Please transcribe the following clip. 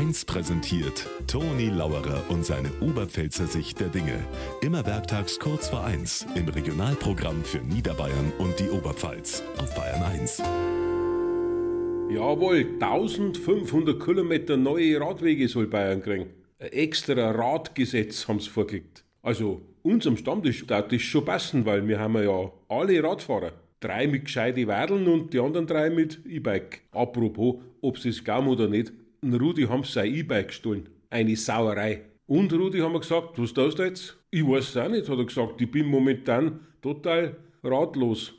1 präsentiert Toni Lauerer und seine Oberpfälzer Sicht der Dinge. Immer werktags kurz vor 1 im Regionalprogramm für Niederbayern und die Oberpfalz auf Bayern 1. Jawohl, 1500 Kilometer neue Radwege soll Bayern kriegen. Ein extra Radgesetz haben sie vorgelegt. Also, unserem Stammtisch darf das schon passen, weil wir haben ja alle Radfahrer. Drei mit gescheite Wadeln und die anderen drei mit E-Bike. Apropos, ob sie es glauben oder nicht, ein Rudi haben sie sein E-Bike gestohlen. Eine Sauerei. Und Rudi haben wir gesagt, was tust du jetzt? Ich weiß es auch nicht, hat er gesagt. Ich bin momentan total ratlos.